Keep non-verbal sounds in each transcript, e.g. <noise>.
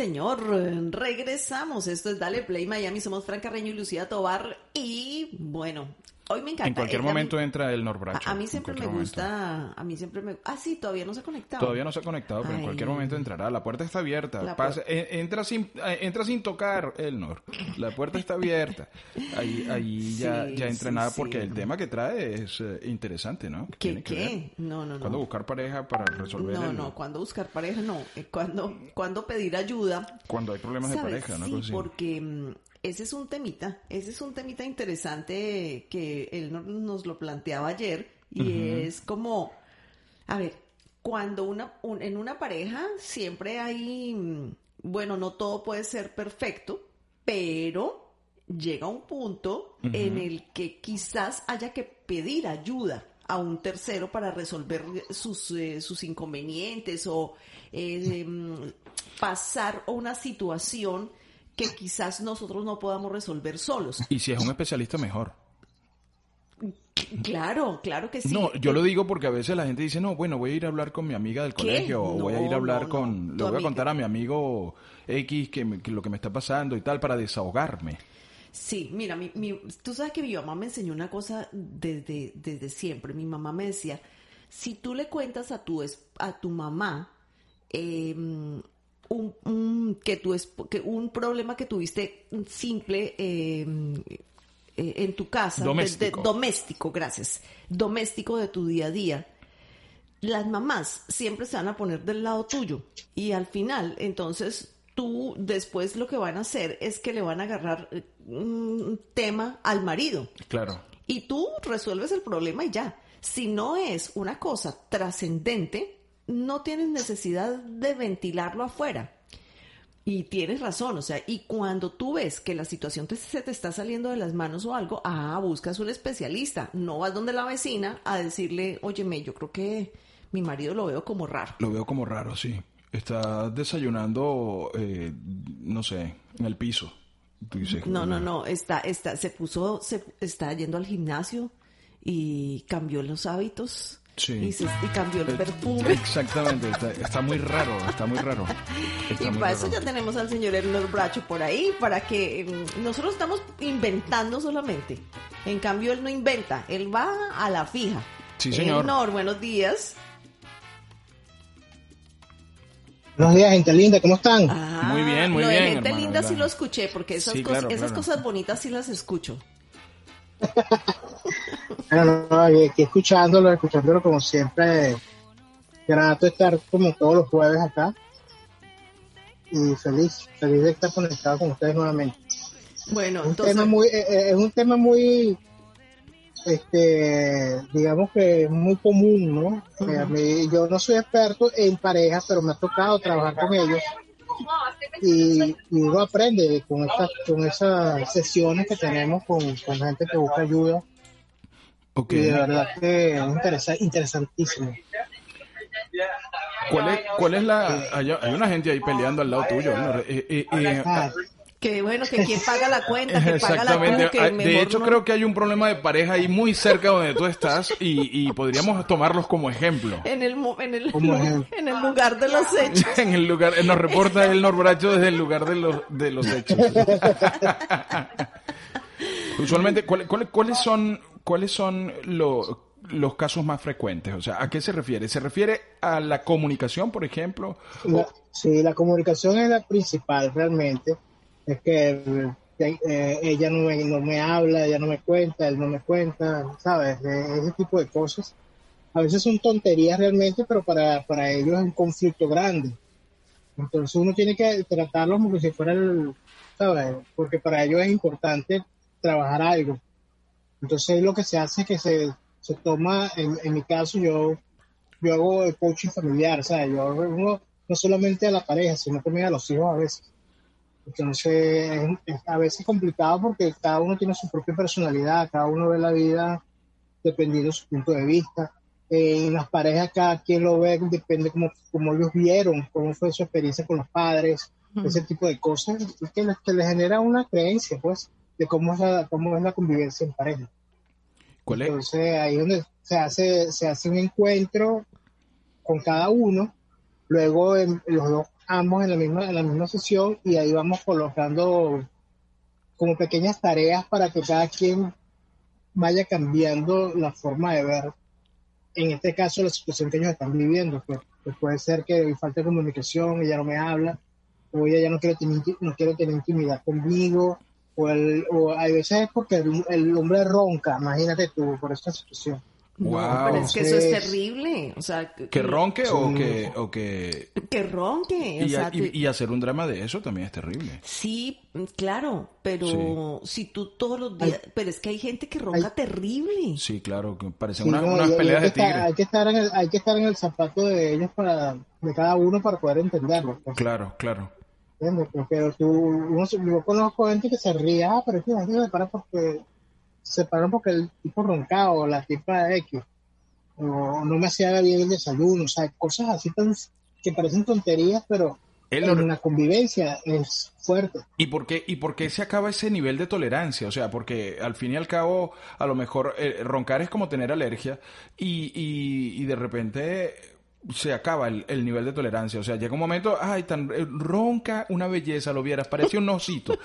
Señor, regresamos. Esto es Dale Play Miami. Somos Fran Carreño y Lucía Tobar. Y bueno, Hoy me encanta. En cualquier a mí- momento entra el Norbracho. A, a mí en siempre me cualquier momento. gusta, a mí siempre me... Ah, sí, todavía no se ha conectado. Todavía no se ha conectado, pero en Ay. cualquier momento entrará. La puerta está abierta. La Pasa- en- entra, sin, eh, entra sin tocar, Elnor. La puerta está abierta. Ahí, ahí ya, Sí, ya sí, entrenada sí. porque el tema que trae es eh, interesante, ¿no? ¿Qué? que. ¿Qué? No, no, no. ¿Cuándo buscar pareja para resolver No, el- no, cuando buscar pareja, no. Eh, Cuando, cuando pedir ayuda. cuando hay problemas de ¿Sabes? pareja, ¿no? Sí, porque mm, ese es un temita, ese es un temita interesante que él no- nos lo planteaba ayer y es como, a ver, cuando una, un- en una pareja siempre hay, mm, bueno, no todo puede ser perfecto, pero llega un punto en el que quizás haya que pedir ayuda a un tercero para resolver sus, eh, sus inconvenientes o eh, mm, pasar una situación que quizás nosotros no podamos resolver solos. Y si es un especialista, mejor. Claro, claro que sí. No, yo lo digo porque a veces la gente dice, no, bueno, voy a ir a hablar con mi amiga del ¿Qué? colegio, o voy a ir a hablar no, no. con, le voy a contar a mi amigo X que, me- que lo que me está pasando y tal para desahogarme. Sí, mira, mi, mi- tú sabes que mi mamá me enseñó una cosa desde, desde siempre. Mi mamá me decía, si tú le cuentas a tu, a tu mamá eh, un, un- que que un problema que tuviste simple eh, eh, en tu casa, Doméstico. doméstico, gracias, doméstico de tu día a día, las mamás siempre se van a poner del lado tuyo y al final, entonces tú después lo que van a hacer es que le van a agarrar eh, un tema al marido Claro. y tú resuelves el problema y ya. Si no es una cosa trascendente, no tienes necesidad de ventilarlo afuera. Y tienes razón, o sea, y cuando tú ves que la situación te- se te está saliendo de las manos o algo, ah, buscas un especialista. No vas donde la vecina a decirle, óyeme, yo creo que mi marido lo veo como raro. Lo veo como raro, sí. Está desayunando, eh, no sé, en el piso. Tú dices, No, no, no, está, está, se puso, se está yendo al gimnasio y cambió los hábitos. Sí. Y, se- y cambió el perfume. Exactamente, está, está muy raro, está muy raro. <laughs> Está Y muy para eso ya tenemos al señor Ernor Bracho por ahí, para que mm, nosotros estamos inventando solamente. En cambio, él no inventa, él va a la fija. Sí, señor. Ernor, buenos días. Buenos días, gente linda, ¿cómo están? Ah, Muy bien, muy lo de bien, gente hermano, linda sí lo escuché, porque esas, Sí, cosas, claro, esas claro. cosas bonitas sí las escucho. Bueno, no, aquí, escuchándolo, escuchándolo como siempre. Grato estar como todos los jueves acá. Y feliz, feliz de estar conectado con ustedes nuevamente. Bueno, Es un entonces, tema muy, eh, eh, es un tema muy, este, digamos que muy común, ¿no? Eh, a mí- yo no soy experto en parejas, pero me ha tocado trabajar con ellos. Y, y uno aprende con estas, con esas sesiones que tenemos con, con gente que busca ayuda. Ok. Y de verdad que es interesa- interesantísimo. ¿Cuál es, cuál es la...? Hay, hay una gente ahí peleando al lado tuyo. ¿no? Eh, eh, eh, Ah, que bueno, que quien paga la cuenta, que paga la que Ah, mejor De hecho, no- creo que hay un problema de pareja ahí muy cerca donde tú estás y, y podríamos tomarlos como ejemplo. en el, en el, ejemplo. <laughs> en el lugar de los hechos. <laughs> En el lugar, nos reporta el Norbracho desde el lugar de los, de los hechos. <laughs> Usualmente, ¿cuál- cuál- ¿cuáles son, cuáles son lo- los casos más frecuentes? O sea, ¿a qué se refiere? ¿Se refiere a la comunicación, por ejemplo? la- sí, la comunicación es la principal realmente. Es que eh, ella no me, no me habla, ella no me cuenta, él no me cuenta, ¿sabes? Eh, ese tipo de cosas. A veces son tonterías realmente, pero para, para ellos es un conflicto grande. Entonces uno tiene que tratarlo como si fuera el, ¿sabes? Porque para ellos es importante trabajar algo. Entonces lo que se hace es que se, se toma, en, en mi caso yo, yo hago el coaching familiar, sea, yo hago no solamente a la pareja, sino también a los hijos a veces. Entonces, es, a veces complicado porque cada uno tiene su propia personalidad, cada uno ve la vida dependiendo de su punto de vista. Eh, en las parejas, cada quien lo ve, depende como, como ellos vieron, cómo fue su experiencia con los padres, ese tipo de cosas, que les, que les genera una creencia, pues, de cómo es la, cómo es la convivencia en pareja. ¿Cuál es? Entonces, ahí es donde se hace, se hace un encuentro con cada uno, luego en, los dos ambos en la misma en la misma sesión y ahí vamos colocando como pequeñas tareas para que cada quien vaya cambiando la forma de ver en este caso la situación que ellos están viviendo pues puede ser que falta comunicación ella no me habla o ella ya no quiere tener no quiere tener intimidad conmigo o, el, o hay veces es porque el, el hombre ronca imagínate tú por esta situación no, Wow. pero es que eso es terrible. O sea, ¿Que ronque o que, o que... Que ronque. o Y, sea, y- te- y hacer un drama de eso también es terrible. Sí, claro, pero si tú todos los días... Pero es que hay gente que ronca Ay. terrible. Sí, claro, que parecen Sí, una- no, unas y- y peleas hay, de que estar, tigre. hay que estar en el hay que estar en el zapato de ellos para de cada uno para poder entenderlo pues. Claro, claro. Pero tú, uno, se- yo conozco gente que se ríe, ah, pero es que se para porque se pararon porque el tipo roncaba o la tipa X, o no me hacía bien el desayuno, o sea, cosas así tan que parecen tonterías, pero Él en la convivencia es fuerte. ¿Y por, qué, ¿Y por qué se acaba ese nivel de tolerancia? O sea, porque al fin y al cabo, a lo mejor eh, roncar es como tener alergia y, y, y de repente se acaba el, el nivel de tolerancia. O sea, llega un momento, ay, tan eh, ronca una belleza, lo vieras, parece un osito.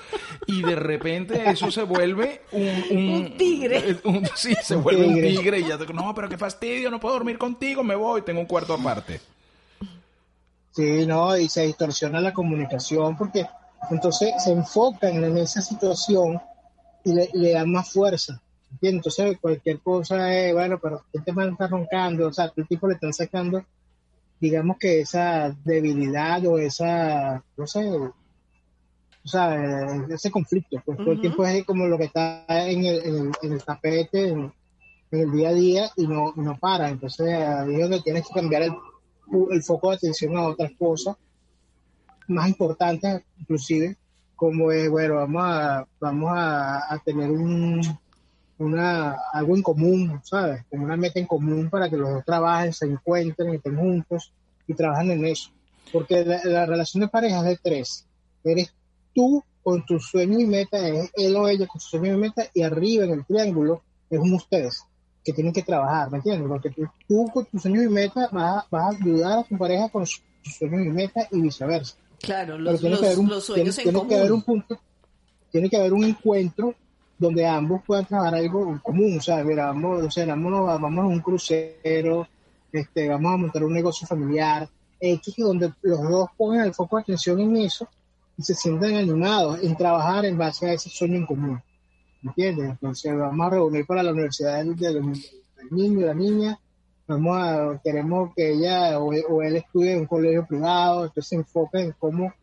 Y de repente eso se vuelve un... Un tigre. eh, un- sí, se vuelve un tigre. y ya, te- no, pero qué fastidio, no puedo dormir contigo, me voy, tengo un cuarto aparte. Sí, no, y se distorsiona la comunicación porque entonces se enfocan en esa situación y le, le dan más fuerza. ¿entiendes? Entonces cualquier cosa es, bueno, pero este man está roncando, o sea, el tipo le están sacando, digamos que esa debilidad o esa, no sé, o sea, ese conflicto, pues todo el tiempo es como lo que está en el, en el, en el tapete, en, en el día a día y no, no para. Entonces ahí es donde tienes que cambiar el, el foco de atención a otras cosas más importantes, inclusive, como es, bueno, vamos a, vamos a, a tener un, una, algo en común, ¿sabes? Como una meta en común para que los dos trabajen, se encuentren, estén juntos y trabajen en eso. Porque la, la relación de pareja es de tres. Eres tú con tu sueño y meta, es él o ella con su sueño y meta, y arriba en el triángulo es un ustedes que tienen que trabajar, ¿me entiendes? Porque tú, tú con tus sueños y meta vas, a- vas a ayudar a tu pareja con sus sueños y meta y viceversa. Claro, Pero los, tiene los, que haber un, los sueños tiene, en tiene que haber un punto, tiene que haber un encuentro donde ambos puedan trabajar algo en común, sea, mira, vamos, o sea, vámonos, vamos a un crucero, este, vamos a montar un negocio familiar, X, donde los dos pongan el foco de atención en eso y se sientan animados en trabajar en base a ese sueño en común, ¿entiendes? Entonces vamos a reunir para la universidad del, del- del niño la niña, vamos a, queremos que ella o, él estudie en un colegio privado, entonces se enfoca en cómo,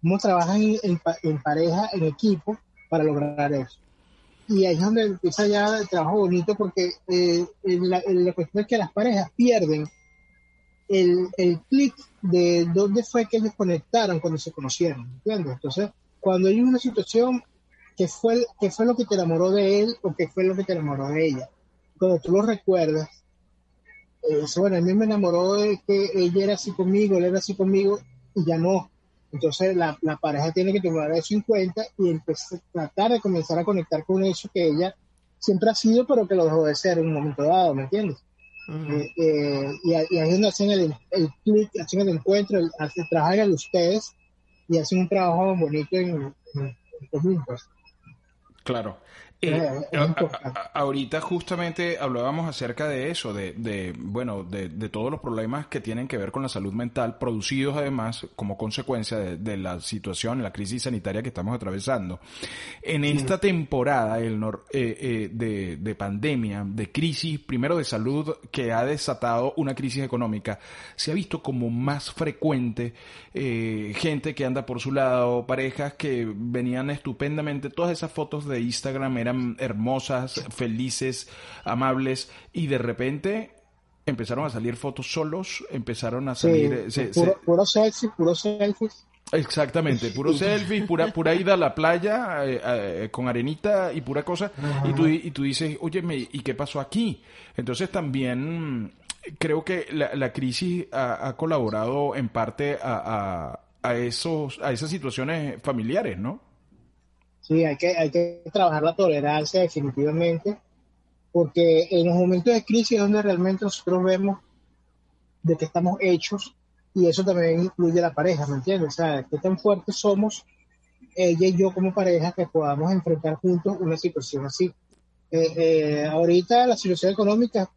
cómo trabajan en pareja, en equipo, para lograr eso. Y ahí es donde empieza ya el trabajo bonito porque eh, en la, cuestión es que las parejas pierden el, el clic de dónde fue que ellos conectaron cuando se conocieron, ¿entiendes? Entonces, cuando hay una situación que fue, que fue lo que te enamoró de él o que fue lo que te enamoró de ella, cuando tú lo recuerdas, eh, bueno, a mí me enamoró de que ella era así conmigo, él era así conmigo, y ya no. Entonces la, la pareja tiene que tomar eso en cuenta y empezar, tratar de comenzar a conectar con eso que ella siempre ha sido, pero que lo dejó de ser en un momento dado, ¿me entiendes? Ujú. Eh, eh, y, ahí y ahí es donde hacen el, el clic, hacen el encuentro, el, hacen- trabajan ustedes y hacen un trabajo bonito en, en, en. Claro. Eh, Eh, a- a- ahorita justamente hablábamos acerca de eso, de, de bueno, de, de todos los problemas que tienen que ver con la salud mental, producidos además como consecuencia de, de la situación, la crisis sanitaria que estamos atravesando. En esta temporada el nor- eh, eh, de, de pandemia, de crisis, primero de salud, que ha desatado una crisis económica, se ha visto como más frecuente gente que anda por su lado, parejas que venían estupendamente, todas esas fotos de Instagram eran hermosas, felices, amables, y de repente empezaron a salir fotos solos, empezaron a salir... Sí, puro, puro selfie, puro selfies. Exactamente, puro selfie, pura, pura <laughs> ida a la playa eh, eh, con arenita y pura cosa. Y tú, y tú dices, oye, ¿y qué pasó aquí? Entonces también creo que la, la crisis ha, colaborado en parte a, a, esos, a esas situaciones familiares, ¿no? Sí, hay que, hay que trabajar la tolerancia definitivamente, porque en los momentos de crisis es donde realmente nosotros vemos de qué estamos hechos y eso también incluye la pareja, ¿me entiendes? O sea, qué tan fuertes somos ella y yo como pareja que podamos enfrentar juntos una situación así. Eh, eh, ahorita la situación económica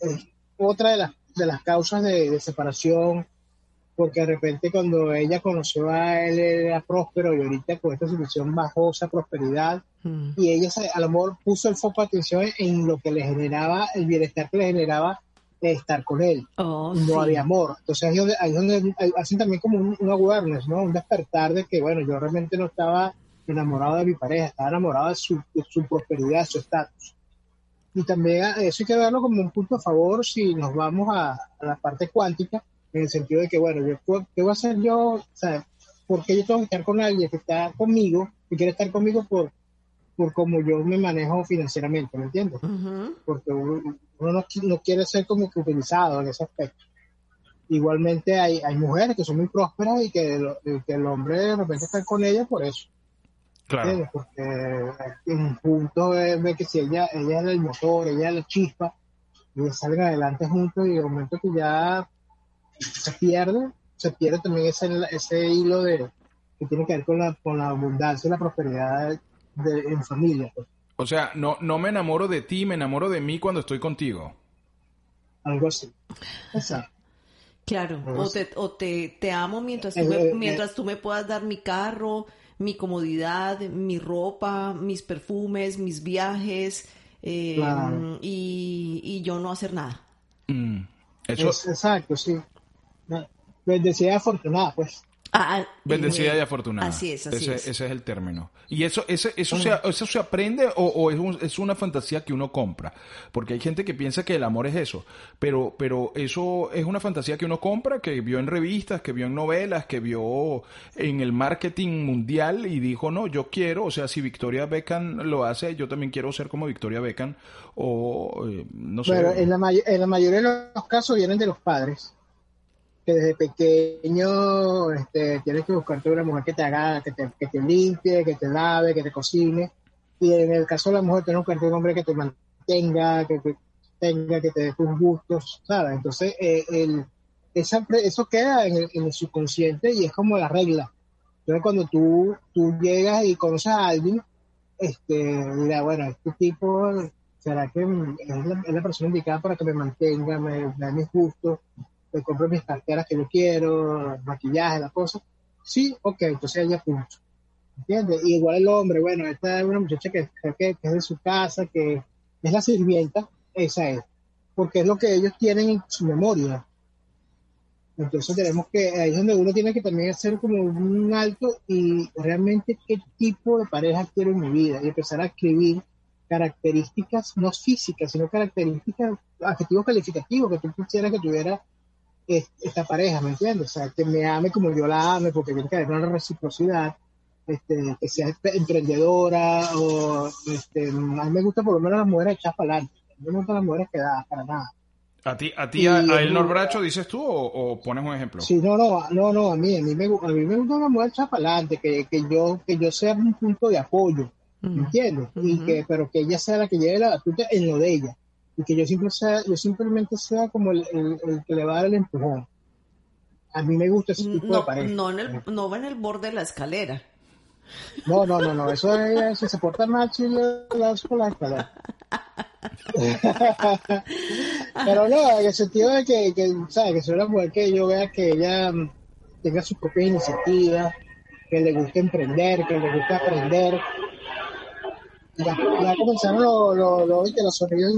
es otra de las, de las causas de, separación, porque de repente cuando ella conoció a él era próspero y ahorita con esta situación bajó esa prosperidad mm. y ella a lo mejor puso el foco de atención en lo que le generaba, el bienestar que le generaba estar con él. Oh, no había amor. Entonces ahí, donde, ahí donde hacen también como un, awareness, ¿no? Un despertar de que, bueno, yo realmente no estaba enamorado de mi pareja, estaba enamorado de su, su prosperidad, de su estatus. Y también eso hay que verlo como un punto a favor si nos vamos a, la parte cuántica, en el sentido de que, bueno, yo, ¿qué voy a hacer yo? O sea, ¿por qué yo tengo que estar con alguien que está conmigo, que quiere estar conmigo por, por cómo yo me manejo financieramente, ¿me entiendes? Porque uno, no, quiere ser como que utilizado en ese aspecto. Igualmente hay, hay mujeres que son muy prósperas y que, el hombre de repente está con ellas por eso. Claro. Porque en punto ve que si ella, ella es el motor, ella es la chispa, y salen adelante juntos y el momento que ya se pierde, se pierde también ese, ese hilo de que tiene que ver con la, con la abundancia y la prosperidad en familia. Pues. O sea, no, no me enamoro de ti, me enamoro de mí cuando estoy contigo. Algo así. Claro, o, te, o te, te amo mientras tú, me, eh, mientras tú me puedas dar mi carro, mi comodidad, mi ropa, mis perfumes, mis viajes, eh, y, y, yo no hacer nada. Mm. Eso... exacto, sí. Bendecida afortunada, pues. Ah, Bendecida y afortunada. Así es, así ese, es. el término. ¿Y eso, ese, eso, se, eso se aprende o, es, es, una fantasía que uno compra? Porque hay gente que piensa que el amor es eso, pero, pero eso es una fantasía que uno compra, que vio en revistas, que vio en novelas, que vio en el marketing mundial y dijo, no, yo quiero, o sea, si Victoria Beckham lo hace, yo también quiero ser como Victoria Beckham o eh, no sé. Pero en la, en la mayoría de los casos vienen de los padres que desde pequeño este, tienes que buscarte una mujer que te haga, que te, que te limpie, que te lave, que te cocine. Y en el caso de la mujer, tienes que buscarte un hombre que te mantenga, que te tenga, que te dé tus gustos, ¿sabes? Entonces, eh, el, eso queda en el, subconsciente y es como la regla. Entonces, cuando tú, tú llegas y conoces a alguien, este, dirá, bueno, este tipo, ¿será que es la, persona indicada para que me mantenga, me, me dé mis gustos? Compro mis carteras que yo quiero, maquillaje, la cosa. Sí, ok, entonces ella punto. ¿Entiendes? Igual el hombre, bueno, esta es una muchacha que, que, es de su casa, que es la sirvienta, esa es. Porque es lo que ellos tienen en su memoria. Entonces tenemos que, ahí es donde uno tiene que también hacer como un alto y realmente qué tipo de pareja quiero en mi vida y empezar a escribir características, no físicas, sino características, adjetivos calificativos que tú quisieras que tuviera esta pareja, ¿me entiendes? O sea, que me ame como yo la ame, porque tiene que haber una reciprocidad, este, que sea emprendedora, o este, a mí me gusta por lo menos las mujeres echadas para adelante, a mí me gustan las mujeres quedadas, para nada. ¿A ti, a, ti, a, el Norbracho dices tú o, pones un ejemplo? Sí, no, no, no, no, a mí, a mí me, a mí me gusta una mujer echada para adelante, que, que, yo, que yo sea un punto de apoyo, ¿me entiendes? y que, pero que ella sea la que lleve la batuta en lo de ella y que yo, siempre sea, yo simplemente sea como el, que le va a dar el empujón. A mí me gusta ese tipo no, de pareja. No, no va en el borde de la escalera. No, no, no, no. Eso es, si se porta mal, si le das por la escalera. Pero no, en el sentido de que, que ¿sabes? Que soy una mujer que yo vea que ella tenga su propia iniciativa, que le guste emprender, que le guste aprender, Ya, ya comenzaron los, los, los, los sonidos.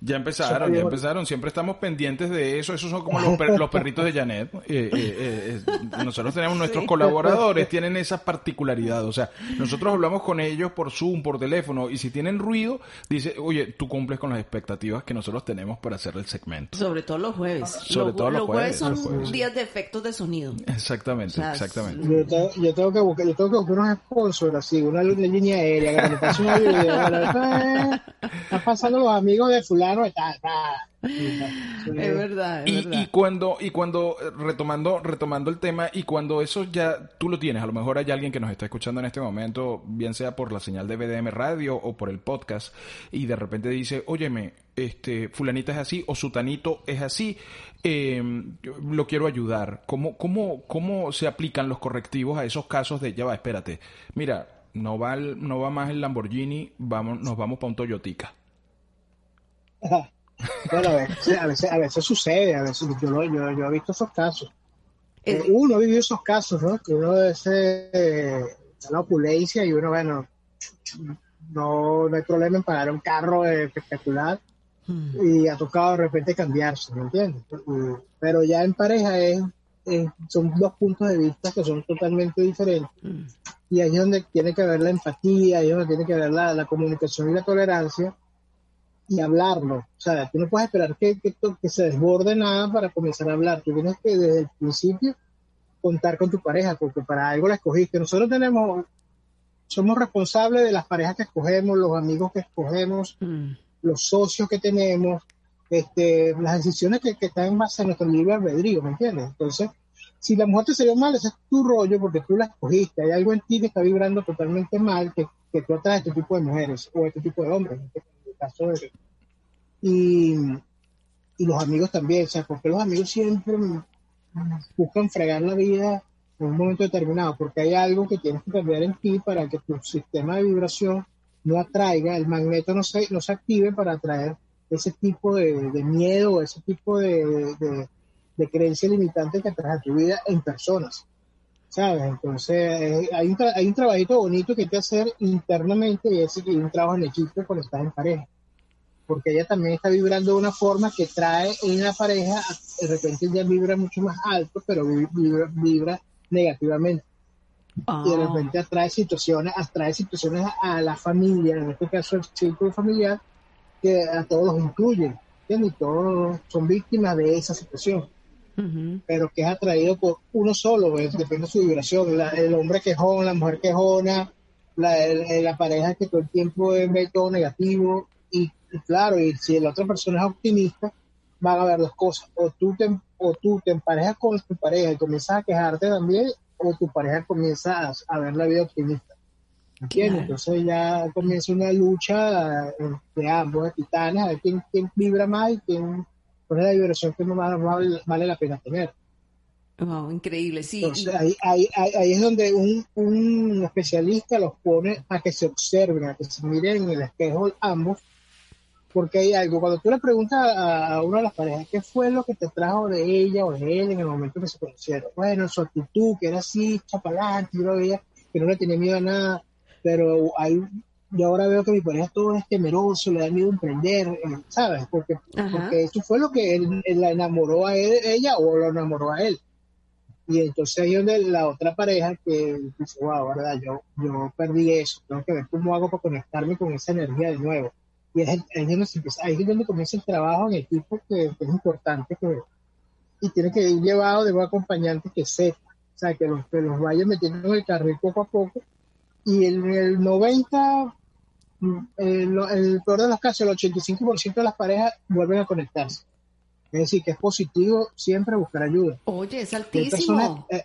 Ya empezaron, ya empezaron. Siempre estamos pendientes de eso. Esos son como los, per- los perritos de Janet. Eh, eh, eh, nosotros tenemos nuestros Sí. colaboradores, tienen esa particularidad. O sea, nosotros hablamos con ellos por Zoom, por teléfono, y si tienen ruido, dice, oye, tú cumples con las expectativas que nosotros tenemos para hacer el segmento. Sobre todo los jueves. Sobre los, todo los los jueves jueves, son los jueves. días de efectos de sonido. Exactamente, O sea, exactamente. Yo tengo, yo tengo que buscar, yo tengo que buscar unos sponsors así, una, una línea aérea que me pase una <laughs> video. <laughs> bueno, Están pasando los amigos de fulano. Es verdad, es Y, verdad. y cuando, y cuando, retomando, retomando el tema, y cuando eso ya tú lo tienes, a lo mejor hay alguien que nos está escuchando en este momento, bien sea por la señal de BDM Radio o por el podcast, y de repente dice, óyeme, este, fulanita es así, o sutanito es así, eh, yo lo quiero ayudar. ¿Cómo, cómo, ¿Cómo se aplican los correctivos a esos casos de, ya va, espérate, mira, no va, el- no va más el Lamborghini, vamos, nos vamos para un Toyotica? Bueno, a veces, a veces, a veces sucede, a veces yo, lo- yo, yo he visto esos casos. Es- Eh, uno ha vivido esos casos, ¿no? Que uno de ese, eh, la opulencia y uno, bueno, no, no hay problema en pagar un carro eh, espectacular Mm. y ha tocado de repente cambiarse, ¿me entiendes? Pero ya en pareja es, es- son dos puntos de vista que son totalmente diferentes Mm. Y ahí es donde tiene que haber la empatía, ahí es donde tiene que haber la, la comunicación y la tolerancia y hablarlo. O sea, tú no puedes esperar que, que, se desborde nada para comenzar a hablar. Tú tienes que desde el principio contar con tu pareja, porque para algo la escogiste. Nosotros tenemos, somos responsables de las parejas que escogemos, los amigos que escogemos, Mm. los socios que tenemos, este, las decisiones que, que están en base a nuestro libre albedrío, ¿me entiendes? Entonces, si la mujer te salió mal, ese es tu rollo porque tú la escogiste. Hay algo en ti que está vibrando totalmente mal, que, que tú atraes este tipo de mujeres o este tipo de hombres, en el caso de... Y, y los amigos también, o sea, porque los amigos siempre buscan fregar la vida en un momento determinado, porque hay algo que tienes que cambiar en ti para que tu sistema de vibración no atraiga, el magneto no se, no se active para atraer ese tipo de, de miedo, ese tipo de, de, de creencia limitante que atrae a tu vida en personas. ¿Sabes? Entonces, eh, hay, un hay un trabajito bonito que hay que hacer internamente y es un trabajo en equipo cuando estás en pareja. Porque ella también está vibrando de una forma que trae en la pareja, de repente ella vibra mucho más alto, pero vi- vibra, vibra negativamente y de Ah. repente atrae situaciones, atrae situaciones a, la familia, en este caso el círculo familiar, que a todos los incluye, ¿entiendes? Y todos son víctimas de esa situación, Pero que es atraído por uno solo, pues, depende de su vibración, la- el hombre quejón, la mujer quejona, la, el- la pareja que todo el tiempo ve todo negativo, y, y claro, y si la otra persona es optimista, van a ver dos cosas, o tú te, o tú te emparejas con tu pareja y comienzas a quejarte también, o tu pareja comienza a, a ver la vida optimista. Claro. Entonces ya comienza una lucha entre ambos de titanes, a ver quién, quién vibra más y quién pone la vibración que más vale, vale la pena tener. Wow, increíble, sí. Entonces ahí, ahí, ahí es donde un, un especialista los pone a que se observen, a que se miren en el espejo ambos, porque hay algo, cuando tú le preguntas a, a una de las parejas, ¿qué fue lo que te trajo de ella o de él en el momento que se conocieron? Bueno, su actitud, que era así, chapalante, yo lo veía que no le tenía miedo a nada, pero hay, yo ahora veo que mi pareja todo es temeroso, le da miedo emprender, eh, ¿sabes? Porque, Ajá. porque eso fue lo que él, él la enamoró a él- ella o lo enamoró a él. Y entonces ahí donde la otra pareja que dice, wow, verdad, yo, yo perdí eso, tengo que ver cómo hago para conectarme con esa energía de nuevo. Y es, ahí es donde, se empieza- ahí es donde comienza el trabajo en equipo que, que es importante que, y tiene que ir llevado de un acompañante que sepa, o sea, que los, que los vaya metiendo en el carril poco a poco. Y en el 90, mm, el, el peor de los casos, el 85% de las parejas vuelven a conectarse. Es decir, que es positivo siempre buscar ayuda. Oye, es personas- altísimo. eh,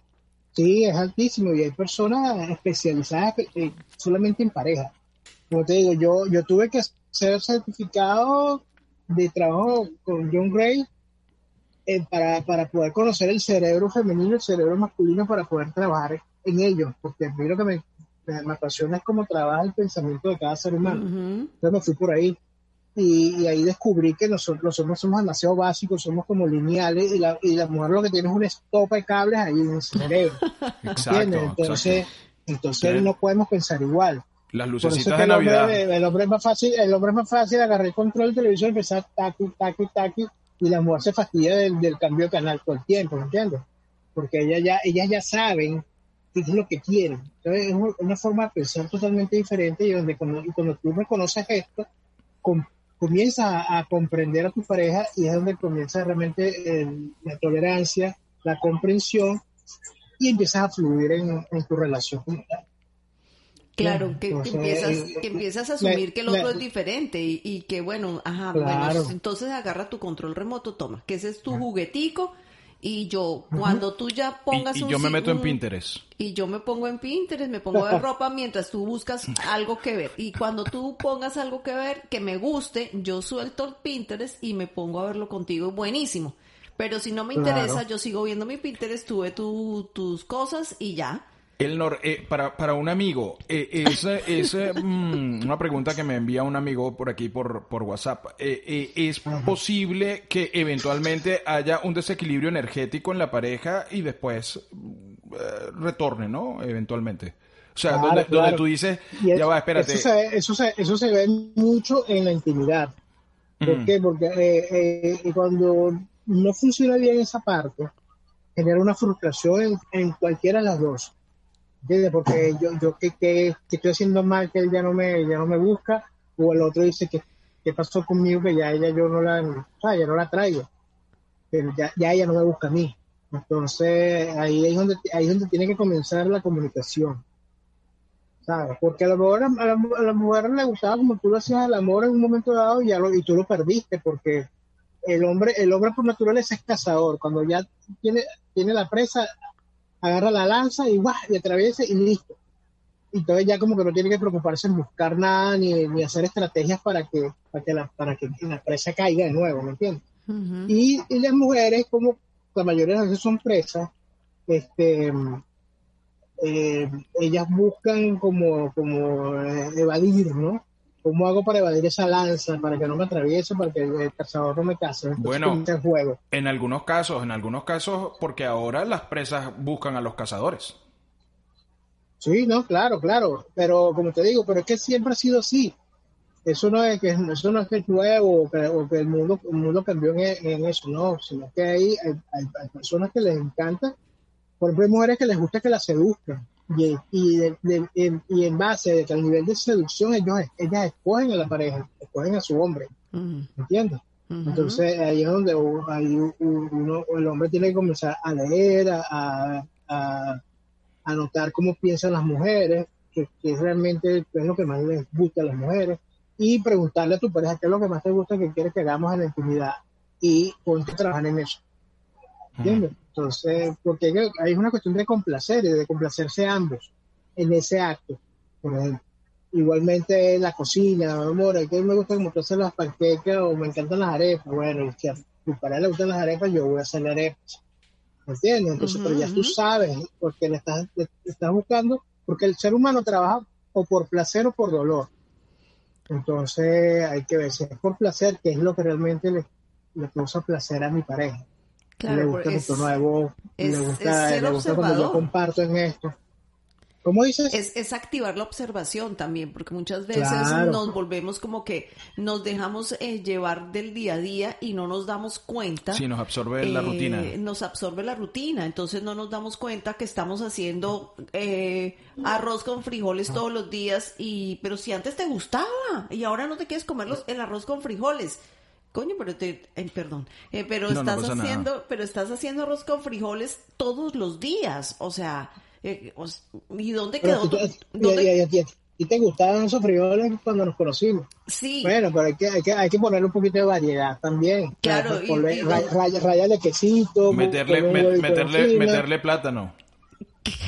sí, es altísimo y hay personas especializadas eh, solamente en pareja. Como te digo, yo, yo tuve que ser certificado de trabajo con John Gray eh, para, para poder conocer el cerebro femenino y el cerebro masculino para poder trabajar en ellos, porque a mí lo que me, me, me apasiona es cómo trabaja el pensamiento de cada ser humano. Ujú. Entonces me fui por ahí. Y, y ahí descubrí que nosotros los hombres somos demasiado básicos, somos como lineales, y la, y la mujer lo que tiene es una estopa de cables ahí en el cerebro. Exacto. Entonces, exacto. entonces no podemos pensar igual. Las Por eso es lucecitas que de el hombre, Navidad. el hombre es más fácil, el hombre es más fácil agarrar el control del televisor y empezar taqui, taqui, taqui, y la mujer se fastidia del, del cambio de canal todo el tiempo, ¿me entiendes? Porque ella ya, ellas ya saben es lo que quieren. Entonces es una- forma de pensar totalmente diferente y donde cuando, y cuando tú reconoces esto, com- comienzas a, a comprender a tu pareja y es donde comienza realmente el- la tolerancia, la comprensión y empiezas a fluir en, en tu relación. Claro, que, que empiezas, eh, que empiezas a la- asumir que el otro es diferente y, y que bueno, ajá, Claro. bueno, entonces agarra tu control remoto, toma, que ese es tu juguetico y yo, cuando tú ya pongas Y, y un yo me meto en Pinterest. Y yo me pongo en Pinterest, me pongo ver ropa mientras tú buscas algo que ver. Y cuando tú pongas algo que ver que me guste, yo suelto el Pinterest y me pongo a verlo contigo. Buenísimo. Pero si no me Claro. interesa, yo sigo viendo mi Pinterest, tú ve tu- tus cosas y ya. Elnor, eh, para, para un amigo, eh, es, es <laughs> mm, una pregunta que me envía un amigo por aquí por, por WhatsApp. Eh, eh, ¿Es posible que eventualmente haya un desequilibrio energético en la pareja y después eh, retorne, ¿no? Eventualmente. O sea, Claro, donde, donde claro. tú dices, ya va, espérate. Eso se, ve, eso, se, eso se ve mucho en la intimidad. ¿Por Mm. qué? Porque cuando no funciona bien esa parte, genera una frustración en, en cualquiera de las dos. ¿Entiendes? Porque yo, yo que, que, que estoy haciendo mal, que él ya no me, ya no me busca, o el otro dice que qué pasó conmigo, que ya ella yo no la, o ya no la traigo. Pero ya, ya ella no me busca a mí. Entonces, ahí es donde, ahí es donde tiene que comenzar la comunicación. ¿sabes? Porque a la mujer, a la, a la mujer le gustaba como tú lo hacías el amor en un momento dado y, ya lo, y tú lo perdiste porque el hombre, el hombre por naturaleza es cazador. Cuando ya tiene, tiene la presa, agarra la lanza y, ¡guau! y atraviesa y listo. Y entonces ya como que no tiene que preocuparse en buscar nada ni, ni hacer estrategias para que, para que, la, para que la presa caiga de nuevo, ¿me entiendes? Y las mujeres, como la mayoría de las veces son presas, este, eh, ellas buscan como, como eh, evadir, ¿no? ¿Cómo hago para evadir esa lanza, para que no me atraviese, para que el cazador no me case? Entonces Bueno. juego. En algunos casos, en algunos casos, porque ahora las presas buscan a los cazadores. Sí, no, claro, claro. Pero como te digo, pero es que siempre ha sido así. Eso no es que eso no es que es nuevo o que, o que el mundo el mundo cambió en, en eso, no, sino que hay, hay, hay- hay personas que les encanta, por ejemplo, hay mujeres que les gusta que las seduzcan y, y, de- de- en, y en base al nivel de seducción ellos ellas escogen a la pareja, escogen a su hombre. ¿entiendes? Entonces ahí es donde ahí uno, el hombre tiene que comenzar a leer, a, a, a- a notar cómo piensan las mujeres, que, que realmente es lo que más les gusta a las mujeres, y preguntarle a tu pareja qué es lo que más te gusta que quieres que hagamos en la intimidad y ponte a trabajar en eso. ¿Entiendes? Entonces, porque hay- una cuestión de complacer y de complacerse ambos en ese acto, por ejemplo. Igualmente la cocina, mi amor, ¿a qué me gusta como tú haces las panquecas o me encantan las arepas? Bueno, si a tu pareja le gustan las arepas, yo voy a hacer arepas. ¿Me entiendes? Entonces, pero ya tú ujú. sabes, porque le estás, le estás buscando, porque el ser humano trabaja o por placer o por dolor. Entonces, hay que ver si es por placer, que es lo que realmente le, le causa placer a mi pareja. Le Claro, gusta es, tono de voz, es- le es gusta, ser le gusta cuando yo observador. comparto en esto. ¿Cómo dices? es, es activar la observación también, porque muchas veces Claro. nos volvemos como que nos dejamos eh, llevar del día a día y no nos damos cuenta. Si nos absorbe la eh, rutina. Nos absorbe la rutina, entonces no nos damos cuenta que estamos haciendo eh, arroz con frijoles todos los días y pero si antes te gustaba y ahora no te quieres comer los- el arroz con frijoles. Coño, pero te, eh, perdón, eh, pero No, no estás nada. haciendo, pero estás haciendo arroz con frijoles todos los días, o sea, eh, os- ¿y dónde Pero quedó? tú- y- dónde- y- y- y- y te gustaban esos frijoles cuando nos conocimos. Sí, Bueno, pero hay que, hay que, hay que ponerle un poquito de variedad también. Claro, O sea, y- ponle- y- ray- ray- rayarle quesito, Meterle, met- meterle, meterle plátano.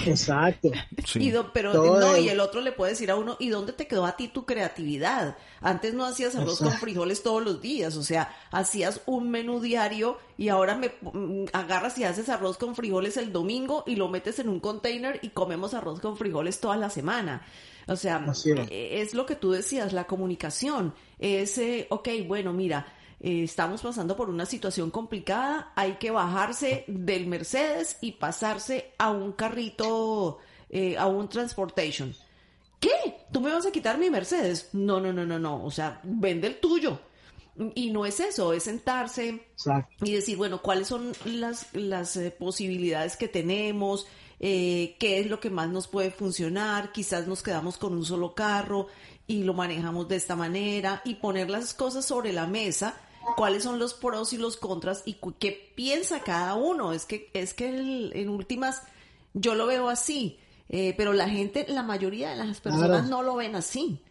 Exacto. Sí. Y do- pero Todo no, el- y el otro le puede decir a uno, ¿y dónde te quedó a ti tu creatividad? Antes no hacías arroz con frijoles todos los días, o sea, hacías un menú diario y ahora me mm, agarras y haces arroz con frijoles el domingo y lo metes en un container y comemos arroz con frijoles toda la semana. O sea, es. eh, es lo que tú decías, la comunicación. Es, eh, ok, bueno, mira, eh, estamos pasando por una situación complicada, hay que bajarse del Mercedes y pasarse a un carrito, eh, a un transportation. ¿Qué? ¿tú me vas a quitar mi Mercedes? No, no, no, no, no. O sea, vende el tuyo. Y no es eso, es sentarse y decir, bueno, ¿cuáles son las, las eh, posibilidades que tenemos? Eh, ¿Qué es lo que más nos puede funcionar? Quizás nos quedamos con un solo carro y lo manejamos de esta manera y poner las cosas sobre la mesa cuáles son los pros y los contras y qué piensa cada uno. Es que, es que en últimas, yo lo veo así, eh, pero la gente, la mayoría de las personas no lo ven así.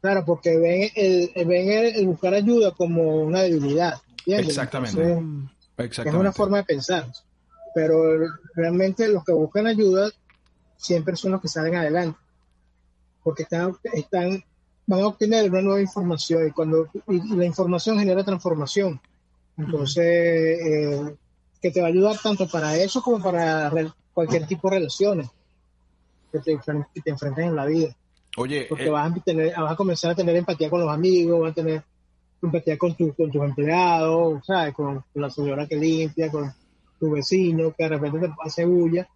Claro, porque ven el, ven el, buscar ayuda como una debilidad. Exactamente. Es una forma de pensar. Pero realmente los que buscan ayuda siempre son los que salen adelante. Porque están, están van a obtener una nueva información y cuando la información genera transformación. Entonces, eh, que te va a ayudar tanto para eso como para cualquier tipo de relaciones que te, que te enfrentes en la vida. Oye, porque eh, vas, a tener, vas a comenzar a tener empatía con los amigos, vas a tener empatía con, tu, con tus empleados, ¿sabes? Con, la señora que limpia, con tu vecino que de repente te hace bulla.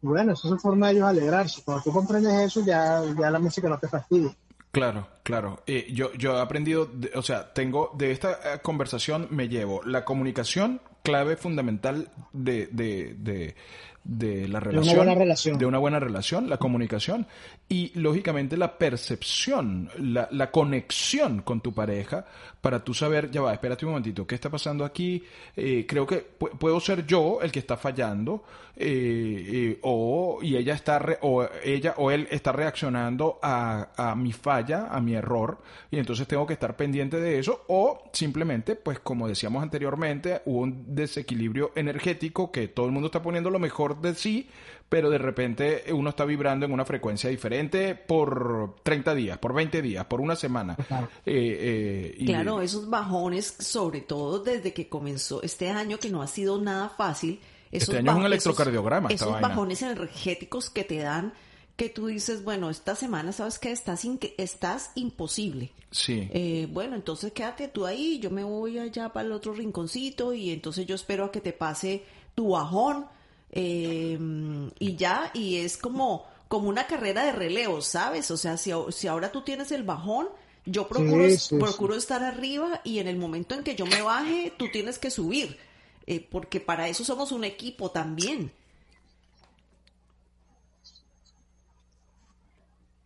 Bueno, eso es una forma de ellos alegrarse. Cuando tú comprendes eso, ya, ya la música no te fastidia. Claro, claro. Eh, yo, yo he aprendido, o sea, tengo de esta eh, conversación me llevo la comunicación, clave fundamental de, de, de, de la relación. De una buena relación. De una buena relación, la comunicación y lógicamente la percepción, la, la conexión con tu pareja para tú saber, ya va, espérate un momentito, ¿qué está pasando aquí? Eh, creo que puedo ser yo el que está fallando eh, eh, o y ella está o ella o él está reaccionando a, a mi falla, a mi error y entonces tengo que estar pendiente de eso o simplemente, pues como decíamos anteriormente, hubo un desequilibrio energético que todo el mundo está poniendo lo mejor de sí pero de repente uno está vibrando en una frecuencia diferente por 30 días, por 20 días, por una semana. Eh, eh, claro, esos bajones, sobre todo desde que comenzó este año, que no ha sido nada fácil. este año es un electrocardiograma. Esos, bajones energéticos que te dan que tú dices, bueno, esta semana sabes que estás, estás imposible. Sí. Eh, bueno, entonces quédate tú ahí, yo me voy allá para el otro rinconcito y entonces yo espero a que te pase tu bajón Em, y ya, y es como, como una carrera de relevo, ¿sabes? O sea, si, si ahora tú tienes el bajón, yo procuro, procuro estar arriba y en el momento en que yo me baje, tú tienes que subir, eh, porque para eso somos un equipo también.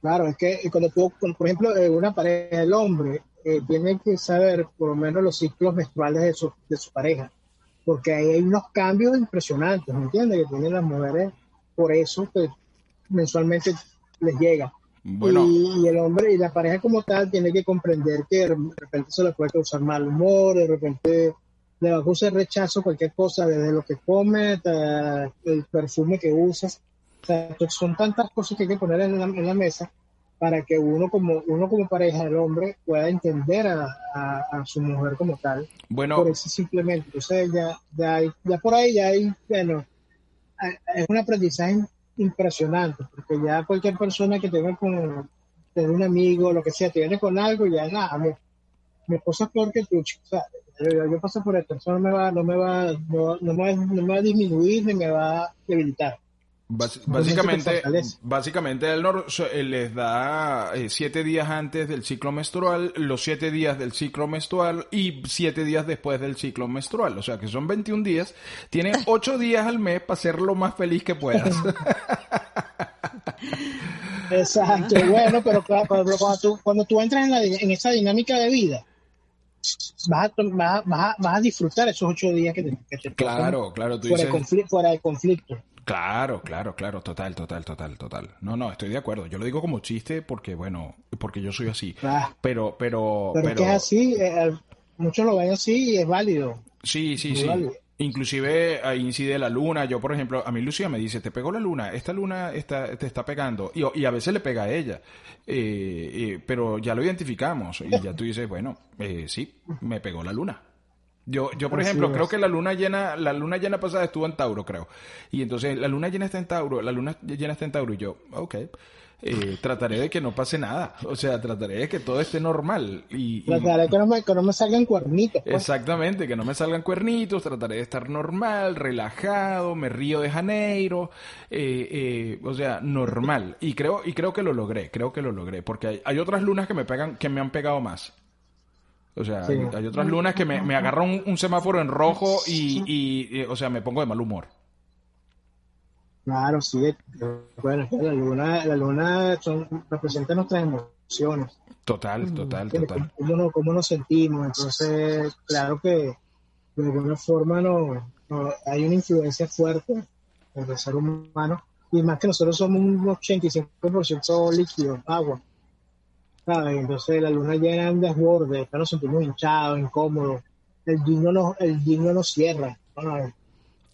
Claro, es que cuando tú, por ejemplo, eh, una pareja, el hombre eh, tiene que saber por lo menos los ciclos menstruales de su, de su pareja porque ahí hay unos cambios impresionantes, ¿me entiendes? Que tienen las mujeres, por eso que mensualmente les llega. Y, el hombre y la pareja como tal tiene que comprender que de repente se le puede causar mal humor, de repente le va a causar rechazo cualquier cosa, desde lo que come hasta el perfume que usas. O sea, son tantas cosas que hay que poner en la mesa para que uno como uno como pareja del hombre pueda entender a, a, su mujer como tal. Bueno, por eso simplemente, entonces ya, ya, ya por ahí ya hay, bueno, es un aprendizaje impresionante, porque ya cualquier persona que tenga con tener un amigo, lo que sea, tiene con algo, ya nada, mi, mi esposa es peor que tú, o sea, yo, paso por esto, eso no me va, no me va, no, no, me, no me va a disminuir ni me va a debilitar básicamente, básicamente él, les da eh, siete días antes del ciclo menstrual, los siete días del ciclo menstrual y siete días después del ciclo menstrual. O sea que son 21 días. Tiene <laughs> ocho días al mes para ser lo más feliz que puedas. <laughs> Exacto. <laughs> Bueno, pero cuando, tú, cuando tú entras en, esa dinámica de vida, vas a, vas, a, disfrutar esos ocho días que te, Claro, claro. Tú fuera, de fuera de conflicto. Claro, claro, claro, total, total, total, total. No, no, estoy de acuerdo. Yo lo digo como chiste porque, bueno, porque yo soy así. Ah. pero, pero, pero, es que es así, eh, eh, muchos lo ven así y es válido. Sí, sí, sí. Inclusive ahí incide la luna. Yo, por ejemplo, a mí Lucía me dice, te pegó la luna, esta luna está, te está pegando. Y, y a veces le pega a ella. Eh, pero ya lo identificamos. Y ya tú dices, bueno, sí, me pegó la luna. Yo, yo por ejemplo, creo que la luna llena, la luna llena pasada estuvo en Tauro, creo. Y entonces la luna llena está en Tauro, la luna llena está en Tauro y yo, ok. eh, trataré de que no pase nada. O sea, trataré de que todo esté normal. Y, trataré que no, me, que no me salgan cuernitos. Pues. Exactamente, que no me salgan cuernitos. Trataré de estar normal, relajado, me río de Janeiro. Eh, eh, o sea, normal. Y creo, y creo que lo logré, creo que lo logré. Porque hay, hay otras lunas que me pegan, que me han pegado más. O sea, hay, otras lunas que me, me agarran un, semáforo en rojo y, y, o sea, me pongo de mal humor. Claro, sí. Bueno, la luna, la luna representa nuestras emociones. Total, total, total. ¿Cómo, nos sentimos? Entonces, claro que de alguna forma no, hay una influencia fuerte en el ser humano. Y más que nosotros somos un 85% líquido, agua. ¿Sabes? Entonces la luna llena un desborde, nos sentimos hinchados, incómodos. El digno no, el no cierra. Claro.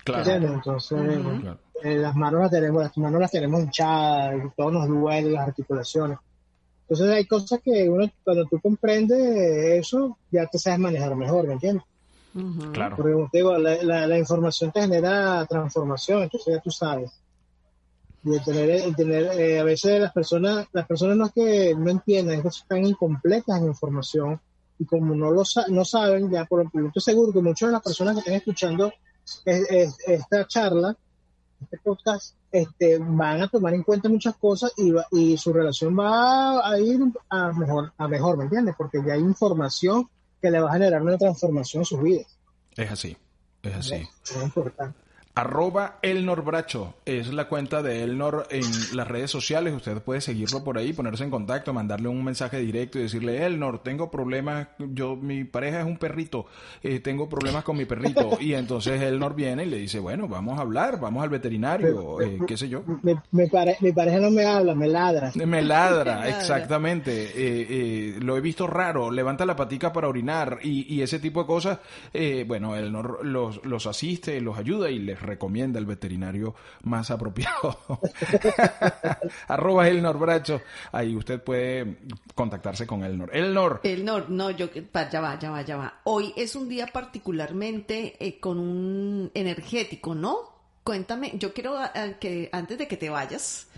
Entonces, eh, las manos las tenemos, las manos las tenemos hinchadas, todo nos duele, las articulaciones. Entonces hay cosas que uno, cuando tú comprendes eso, ya te sabes manejar mejor, ¿me entiendes? Claro. Porque como te digo, la, la, información te genera transformación, entonces ya tú sabes. Y tener, tener eh, a veces las personas, las personas no es que no entiendan, es que están incompletas en información y como no lo no saben, ya por lo estoy seguro que muchas de las personas que están escuchando esta charla este podcast, este, van a tomar en cuenta muchas cosas y, y su relación va a ir a mejor, a mejor, ¿me entiendes? Porque ya hay información que le va a generar una transformación en sus vidas. Es así, es así. Es importante. Arroba Elnor Bracho es la cuenta de Elnor en las redes sociales. Usted puede seguirlo por ahí, ponerse en contacto, mandarle un mensaje directo y decirle, Elnor, tengo problemas, yo, mi pareja es un perrito, eh, tengo problemas con mi perrito. Y entonces Elnor viene y le dice, bueno, vamos a hablar, vamos al veterinario, eh, qué sé yo. Mi, mi, pareja no me habla, me ladra. Me ladra, <laughs> exactamente. Eh, lo he visto raro, levanta la patica para orinar y, y ese tipo de cosas. bueno, Elnor los, los asiste, los ayuda y les recomienda el veterinario más apropiado. <laughs> Arroba Elnor Bracho. Ahí usted puede contactarse con Elnor. Elnor. Elnor, no, yo, ya va, ya va, ya va. Hoy es un día particularmente eh, con un energético, ¿no? Cuéntame, yo quiero que antes de que te vayas,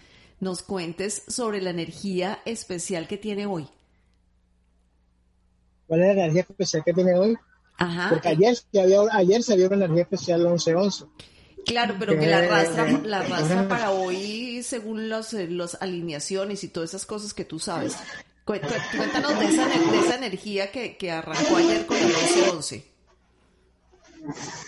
nos cuentes sobre la energía especial que tiene hoy. ¿Cuál es la energía especial que tiene hoy? Ajá. Porque ayer, ayer se vio una energía especial 11-11. Claro, pero que la arrastra, la arrastra para hoy según los, eh, los alineaciones y todas esas cosas que tú sabes. Cuéntanos de esa, de esa energía que, que arrancó ayer con el 11-11.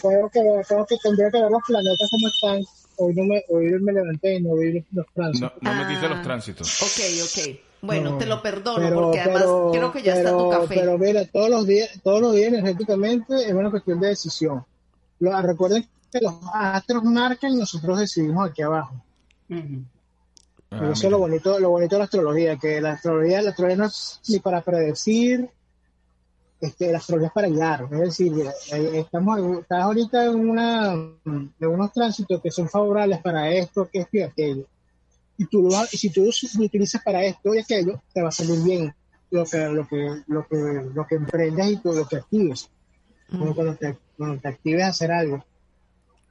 Creo que, creo que tendría que ver los planetas como están. Hoy, no me, hoy me levanté y no vi los tránsitos. No, no metiste los tránsitos. Ok, ok. Bueno, te lo perdono porque además creo que ya está tu café. Pero mira, todos los días, todos los días energéticamente es una cuestión de decisión. Lo, recuerden los astros marcan y nosotros decidimos aquí abajo. Ah, eso es lo bonito, lo bonito de la astrología, que la astrología, la astrología no es ni para predecir, este, la astrología es para guiar. Es decir, eh, estamos, estás ahorita en una en unos tránsitos que son favorables para esto, que esto y aquello. Y tú si tú lo utilizas para esto y aquello, te va a salir bien lo que, lo que, lo que, lo que emprendas y todo lo que actives. cuando, te, cuando te actives a hacer algo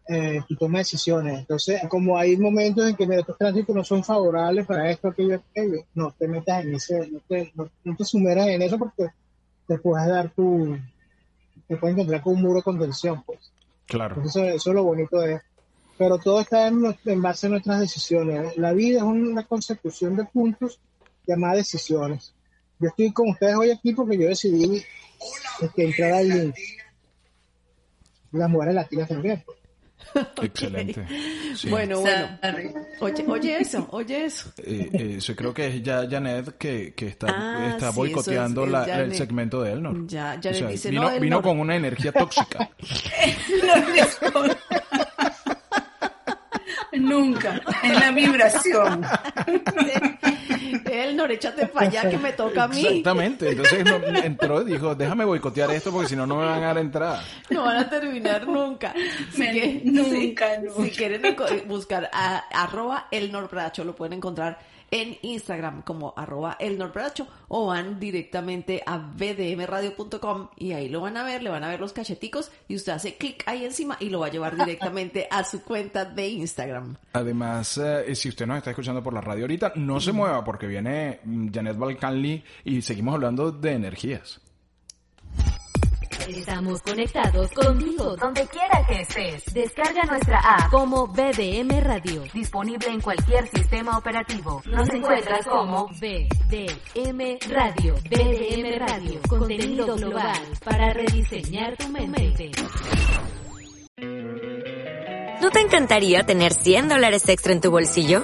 eh, tu toma de decisiones. Entonces, como hay momentos en que estos tránsitos no son favorables para esto, aquello, aquello, no te metas en ese, no te, no, te sumeras en eso porque te puedes dar tu, te puedes encontrar con un muro de contención, pues. Claro. eso es lo bonito de esto. Pero todo está en, en, base a nuestras decisiones. La vida es una consecución de puntos llamadas decisiones. Yo estoy con ustedes hoy aquí porque yo decidí este, entrar al Las mujeres latinas también. <laughs> Excelente. Bueno, bueno. Oye, oye eso, oye eso. Eh, eh, yo creo que es ya Janet que, que está, ah, está boicoteando la, el segmento de él, ¿no? Ya, Janet dice, vino, no, vino con una energía tóxica. <laughs> Nunca, en la vibración. El échate para allá que me toca a mí. Exactamente. Entonces no, entró y dijo, déjame boicotear esto porque si no, no me van a dar entrada. No van a terminar nunca. Si que, nunca, si, quieren buscar a, arroba el Norbracho, lo pueden encontrar en Instagram como arroba el norbracho o van directamente a bdmradio.com y ahí lo van a ver, le van a ver los cacheticos y usted hace clic ahí encima y lo va a llevar directamente a su cuenta de Instagram. Además, eh, si usted nos está escuchando por la radio ahorita, no se mueva porque viene Janet Balcanli y seguimos hablando de energías. Estamos conectados contigo donde quiera que estés. Descarga nuestra app como BDM Radio. Disponible en cualquier sistema operativo. Nos encuentras como BDM Radio. BDM Radio. Contenido global para rediseñar tu mente. ¿No te encantaría tener 100 dólares extra en tu bolsillo?